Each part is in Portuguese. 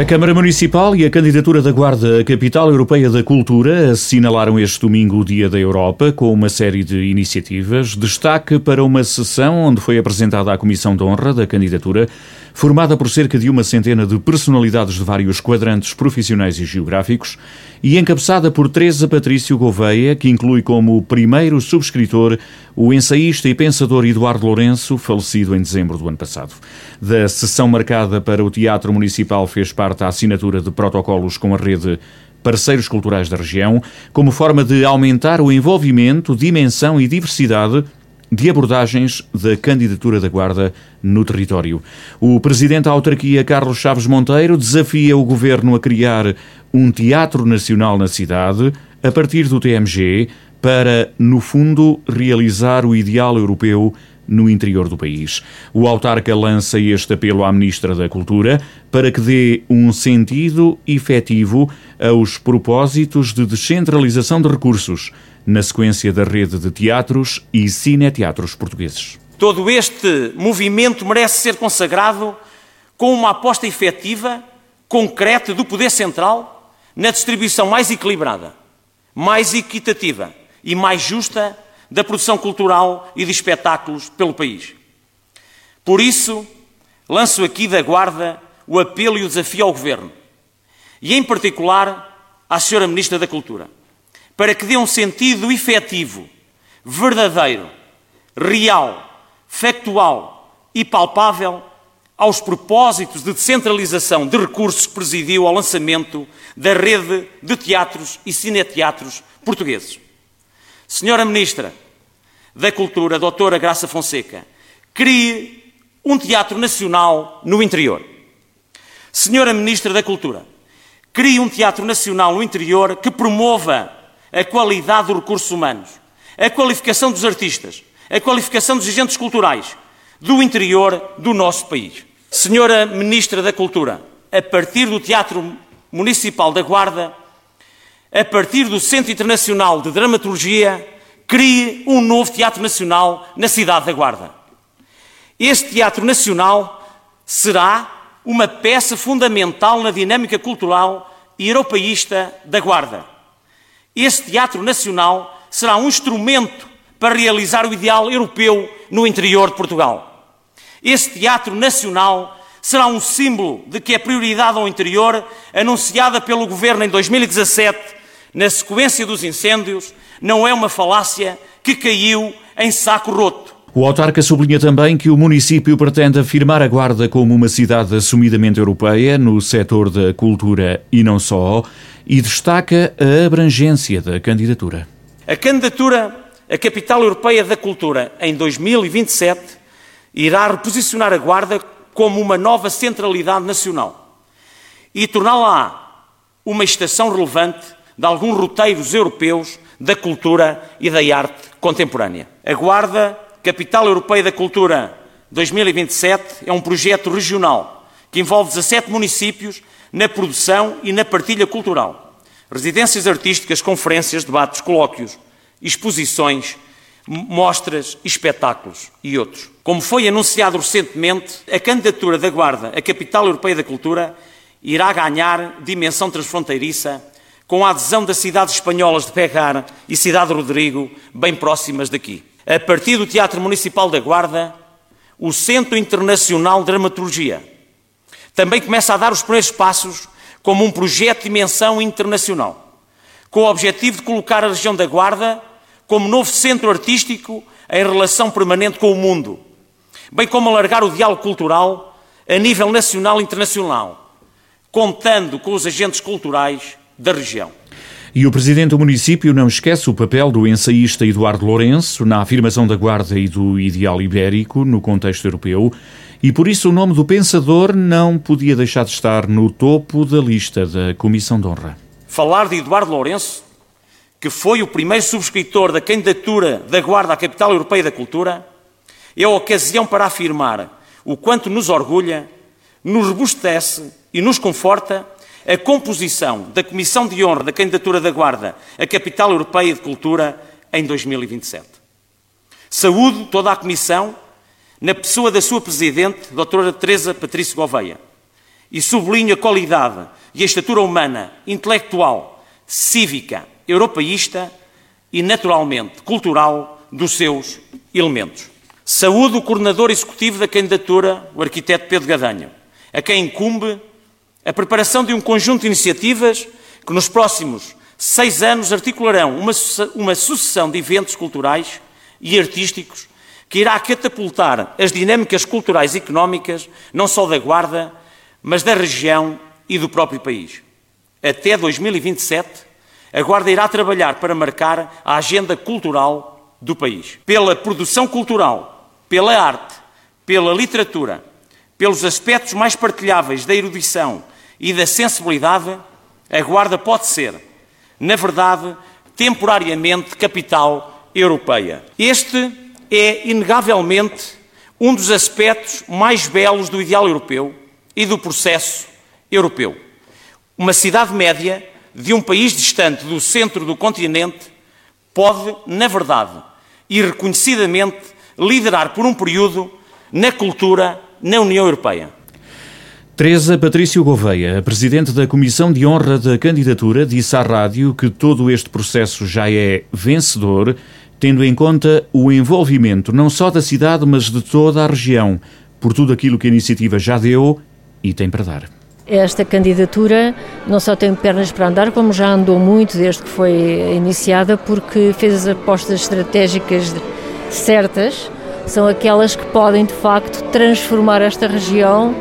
A Câmara Municipal e a candidatura da Guarda à Capital Europeia da Cultura assinalaram este domingo o Dia da Europa com uma série de iniciativas. Destaque para uma sessão onde foi apresentada a Comissão de Honra da candidatura, formada por cerca de uma centena de personalidades de vários quadrantes profissionais e geográficos e encabeçada por Teresa Patrício Gouveia, que inclui como primeiro subscritor o ensaísta e pensador Eduardo Lourenço, falecido em dezembro do ano passado. Da sessão marcada para o Teatro Municipal fez parte a assinatura de protocolos com a rede parceiros culturais da região, como forma de aumentar o envolvimento, dimensão e diversidade de abordagens da candidatura da Guarda no território. O presidente da autarquia, Carlos Chaves Monteiro, desafia o governo a criar um teatro nacional na cidade, a partir do TMG, para, no fundo, realizar o ideal europeu no interior do país. O autarca lança este apelo à Ministra da Cultura para que dê um sentido efetivo aos propósitos de descentralização de recursos na sequência da rede de teatros e cineteatros portugueses. Todo este movimento merece ser consagrado com uma aposta efetiva, concreta do poder central na distribuição mais equilibrada, mais equitativa e mais justa da produção cultural e de espetáculos pelo país. Por isso, lanço aqui da Guarda o apelo e o desafio ao Governo, e em particular à Senhora Ministra da Cultura, para que dê um sentido efetivo, verdadeiro, real, factual e palpável aos propósitos de descentralização de recursos que presidiu ao lançamento da rede de teatros e cineteatros portugueses. Senhora Ministra da Cultura, Doutora Graça Fonseca, crie um teatro nacional no interior. Senhora Ministra da Cultura, crie um teatro nacional no interior que promova a qualidade dos recursos humanos, a qualificação dos artistas, a qualificação dos agentes culturais do interior do nosso país. Senhora Ministra da Cultura, a partir do Teatro Municipal da Guarda, a partir do Centro Internacional de Dramaturgia, crie um novo Teatro Nacional na cidade da Guarda. Este Teatro Nacional será uma peça fundamental na dinâmica cultural e europeísta da Guarda. Este Teatro Nacional será um instrumento para realizar o ideal europeu no interior de Portugal. Este Teatro Nacional será um símbolo de que a prioridade ao interior, anunciada pelo Governo em 2017, na sequência dos incêndios, não é uma falácia que caiu em saco roto. O autarca sublinha também que o município pretende afirmar a Guarda como uma cidade assumidamente europeia no setor da cultura e não só, e destaca a abrangência da candidatura. A candidatura à Capital Europeia da Cultura em 2027 irá reposicionar a Guarda como uma nova centralidade nacional e torná-la uma estação relevante de alguns roteiros europeus da cultura e da arte contemporânea. A Guarda, Capital Europeia da Cultura 2027, é um projeto regional que envolve 17 municípios na produção e na partilha cultural. Residências artísticas, conferências, debates, colóquios, exposições, mostras, espetáculos e outros. Como foi anunciado recentemente, a candidatura da Guarda à Capital Europeia da Cultura irá ganhar dimensão transfronteiriça com a adesão das cidades espanholas de Pegar e Cidade Rodrigo, bem próximas daqui. A partir do Teatro Municipal da Guarda, o Centro Internacional de Dramaturgia também começa a dar os primeiros passos como um projeto de dimensão internacional, com o objetivo de colocar a região da Guarda como novo centro artístico em relação permanente com o mundo, bem como alargar o diálogo cultural a nível nacional e internacional, contando com os agentes culturais da região. E o presidente do município não esquece o papel do ensaísta Eduardo Lourenço na afirmação da Guarda e do ideal ibérico no contexto europeu, e por isso o nome do pensador não podia deixar de estar no topo da lista da Comissão de Honra. Falar de Eduardo Lourenço, que foi o primeiro subscritor da candidatura da Guarda à Capital Europeia da Cultura, é a ocasião para afirmar o quanto nos orgulha, nos robustece e nos conforta a composição da Comissão de Honra da Candidatura da Guarda à Capital Europeia de Cultura em 2027. Saúdo toda a Comissão, na pessoa da sua Presidente, Doutora Teresa Patrício Gouveia, e sublinho a qualidade e a estatura humana, intelectual, cívica, europeísta e, naturalmente, cultural dos seus elementos. Saúde o coordenador executivo da candidatura, o arquiteto Pedro Gadanho, a quem incumbe a preparação de um conjunto de iniciativas que nos próximos seis anos articularão uma, uma sucessão de eventos culturais e artísticos que irá catapultar as dinâmicas culturais e económicas, não só da Guarda, mas da região e do próprio país. Até 2027, a Guarda irá trabalhar para marcar a agenda cultural do país. Pela produção cultural, pela arte, pela literatura, pelos aspectos mais partilháveis da erudição e da sensibilidade, a Guarda pode ser, na verdade, temporariamente capital europeia. Este é, inegavelmente, um dos aspectos mais belos do ideal europeu e do processo europeu. Uma cidade média de um país distante do centro do continente pode, na verdade e reconhecidamente, liderar por um período na cultura na União Europeia. Teresa Patrício Gouveia, presidente da Comissão de Honra da Candidatura, disse à rádio que todo este processo já é vencedor, tendo em conta o envolvimento não só da cidade, mas de toda a região, por tudo aquilo que a iniciativa já deu e tem para dar. Esta candidatura não só tem pernas para andar, como já andou muito desde que foi iniciada, porque fez as apostas estratégicas certas, são aquelas que podem de facto transformar esta região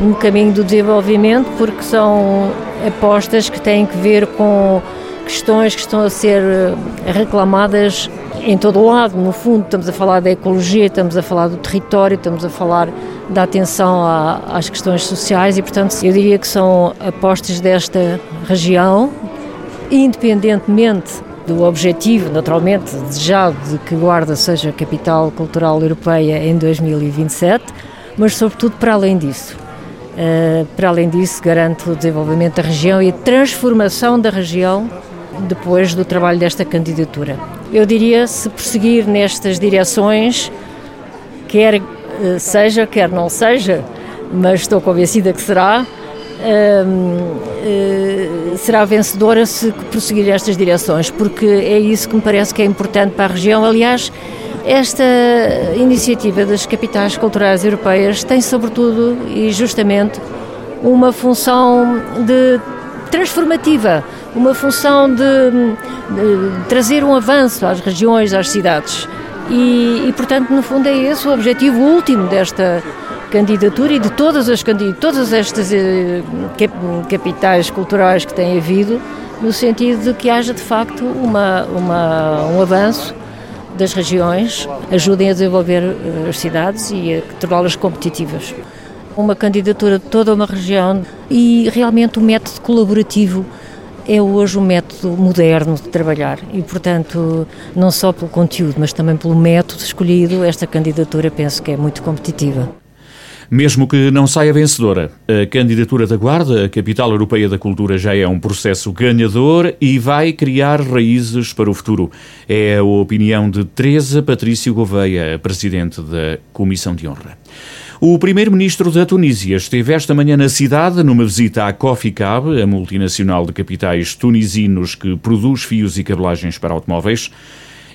no caminho do desenvolvimento, porque são apostas que têm que ver com questões que estão a ser eh, reclamadas em todo o lado. No fundo, estamos a falar da ecologia, estamos a falar do território, estamos a falar da atenção às questões sociais e, portanto, eu diria que são apostas desta região, independentemente do objetivo, naturalmente, desejado de que Guarda seja capital cultural europeia em 2027, mas, sobretudo, para além disso. Uh, para além disso, garante o desenvolvimento da região e a transformação da região depois do trabalho desta candidatura. Eu diria, se prosseguir nestas direções, quer uh, seja, quer não seja, mas estou convencida que será, uh, será vencedora se prosseguir estas direções, porque é isso que me parece que é importante para a região. Aliás, esta iniciativa das capitais culturais europeias tem, sobretudo e justamente, uma função de transformativa, uma função de, de trazer um avanço às regiões, às cidades. E, e, portanto, no fundo, é esse o objetivo último desta candidatura e de todas as todas estas eh, capitais culturais que têm havido, no sentido de que haja de facto uma, uma, um avanço das regiões ajudem a desenvolver eh, as cidades e a torná-las competitivas. Uma candidatura de toda uma região e realmente o método colaborativo é hoje um método moderno de trabalhar e, portanto, não só pelo conteúdo, mas também pelo método escolhido, esta candidatura penso que é muito competitiva. Mesmo que não saia vencedora, a candidatura da Guarda, a capital europeia da cultura, já é um processo ganhador e vai criar raízes para o futuro. É a opinião de Teresa Patrício Gouveia, presidente da Comissão de Honra. O primeiro-ministro da Tunísia esteve esta manhã na cidade numa visita à Coffee Cab, a multinacional de capitais tunisinos que produz fios e cabelagens para automóveis.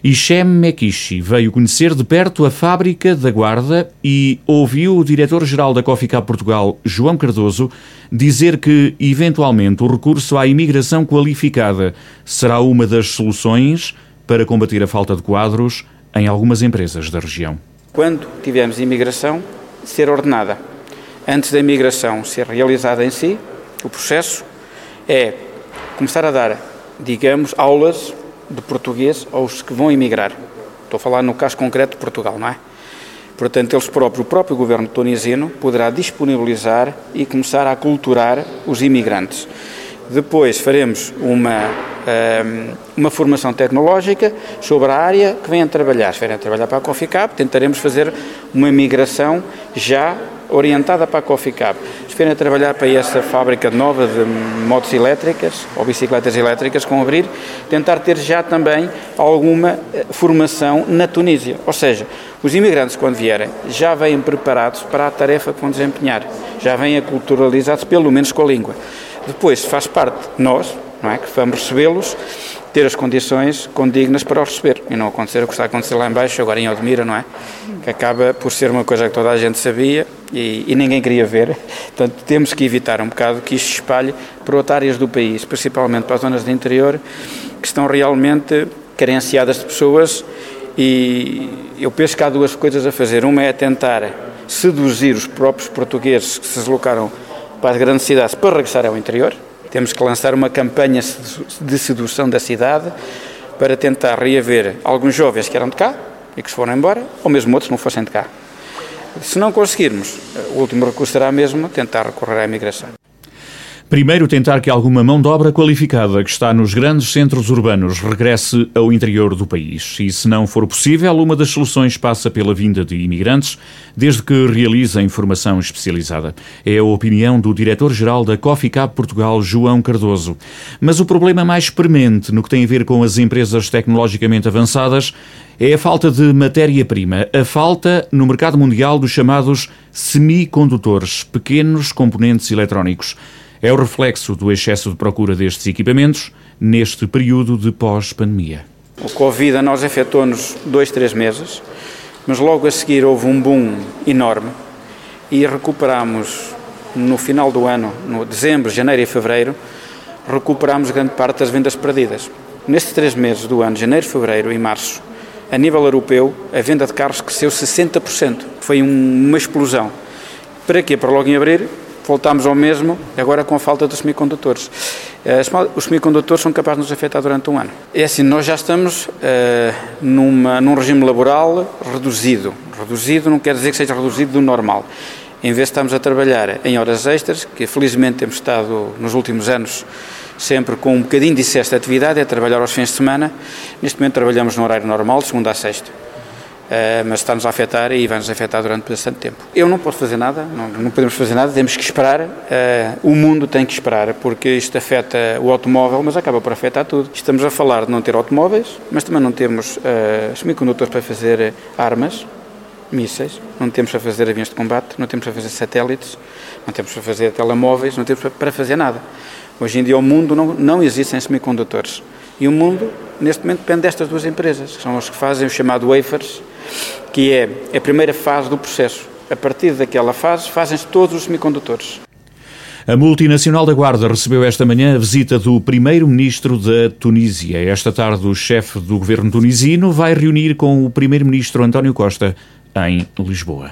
Hichem Mekishi veio conhecer de perto a fábrica da Guarda e ouviu o diretor-geral da Cofica Portugal, João Cardoso, dizer que, eventualmente, o recurso à imigração qualificada será uma das soluções para combater a falta de quadros em algumas empresas da região. Quando tivermos imigração, ser ordenada. Antes da imigração ser realizada em si, o processo é começar a dar, digamos, aulas de português aos que vão emigrar. Estou a falar no caso concreto de Portugal, não é? Portanto, eles próprios, o próprio governo tunisino poderá disponibilizar e começar a aculturar os imigrantes. Depois faremos uma, ehm, uma formação tecnológica sobre a área que venham trabalhar. Se vierem a trabalhar para a Coffee Cup, tentaremos fazer uma migração já orientada para a Coffee Vierem a trabalhar para essa fábrica nova de motos elétricas ou bicicletas elétricas com abrir, tentar ter já também alguma eh, formação na Tunísia. Ou seja, os imigrantes, quando vierem, já vêm preparados para a tarefa que vão desempenhar, já vêm aculturalizados, pelo menos com a língua. Depois faz parte nós, não é, que vamos recebê-los, ter as condições condignas para os receber e não acontecer o que está a acontecer lá embaixo, agora em Odmira, não é? Que acaba por ser uma coisa que toda a gente sabia e, e ninguém queria ver. Portanto, temos que evitar um bocado que isto se espalhe para outras áreas do país, principalmente para as zonas de interior, que estão realmente carenciadas de pessoas e eu penso que há duas coisas a fazer. Uma é tentar seduzir os próprios portugueses que se deslocaram para as grandes cidades para regressar ao interior. Temos que lançar uma campanha de sedução da cidade para tentar reaver alguns jovens que eram de cá e que se foram embora, ou mesmo outros que não fossem de cá. Se não conseguirmos, o último recurso será mesmo tentar recorrer à imigração. Primeiro, tentar que alguma mão de obra qualificada que está nos grandes centros urbanos regresse ao interior do país. E, se não for possível, uma das soluções passa pela vinda de imigrantes, desde que realizem formação especializada. É a opinião do diretor-geral da Coffee Cup Portugal, João Cardoso. Mas o problema mais premente no que tem a ver com as empresas tecnologicamente avançadas é a falta de matéria-prima, a falta no mercado mundial dos chamados semicondutores, pequenos componentes eletrónicos. É o reflexo do excesso de procura destes equipamentos neste período de pós-pandemia. O Covid a nós afetou-nos dois, três meses, mas logo a seguir houve um boom enorme e recuperamos no final do ano, no dezembro, janeiro e fevereiro, recuperamos grande parte das vendas perdidas. Nestes três meses do ano, janeiro, fevereiro e março, a nível europeu, a venda de carros cresceu 60%. Foi uma explosão. Para quê? Para logo em abril voltámos ao mesmo, agora com a falta dos semicondutores. Eh, os semicondutores são capazes de nos afetar durante um ano. É assim, nós já estamos uh, numa, num regime laboral reduzido. Reduzido não quer dizer que seja reduzido do normal. Em vez de estarmos a trabalhar em horas extras, que felizmente temos estado nos últimos anos sempre com um bocadinho de atividade, é trabalhar aos fins de semana. Neste momento trabalhamos no horário normal, de segunda a sexta. Uh, mas está-nos a afetar e vai-nos afetar durante bastante tempo. Eu não posso fazer nada, não, podemos fazer nada, temos que esperar, uh, o mundo tem que esperar, porque isto afeta o automóvel, mas acaba por afetar tudo. Estamos a falar de não ter automóveis, mas também não temos uh, semicondutores para fazer armas, mísseis, não temos para fazer aviões de combate, não temos para fazer satélites, não temos para fazer telemóveis, não temos para fazer nada. Hoje em dia o mundo não, não existem semicondutores. E o mundo, neste momento, depende destas duas empresas, que são as que fazem o chamado wafers, que é a primeira fase do processo. A partir daquela fase, fazem-se todos os semicondutores. A multinacional da Guarda recebeu esta manhã a visita do primeiro-ministro da Tunísia. Esta tarde, o chefe do governo tunisino vai reunir com o primeiro-ministro António Costa em Lisboa.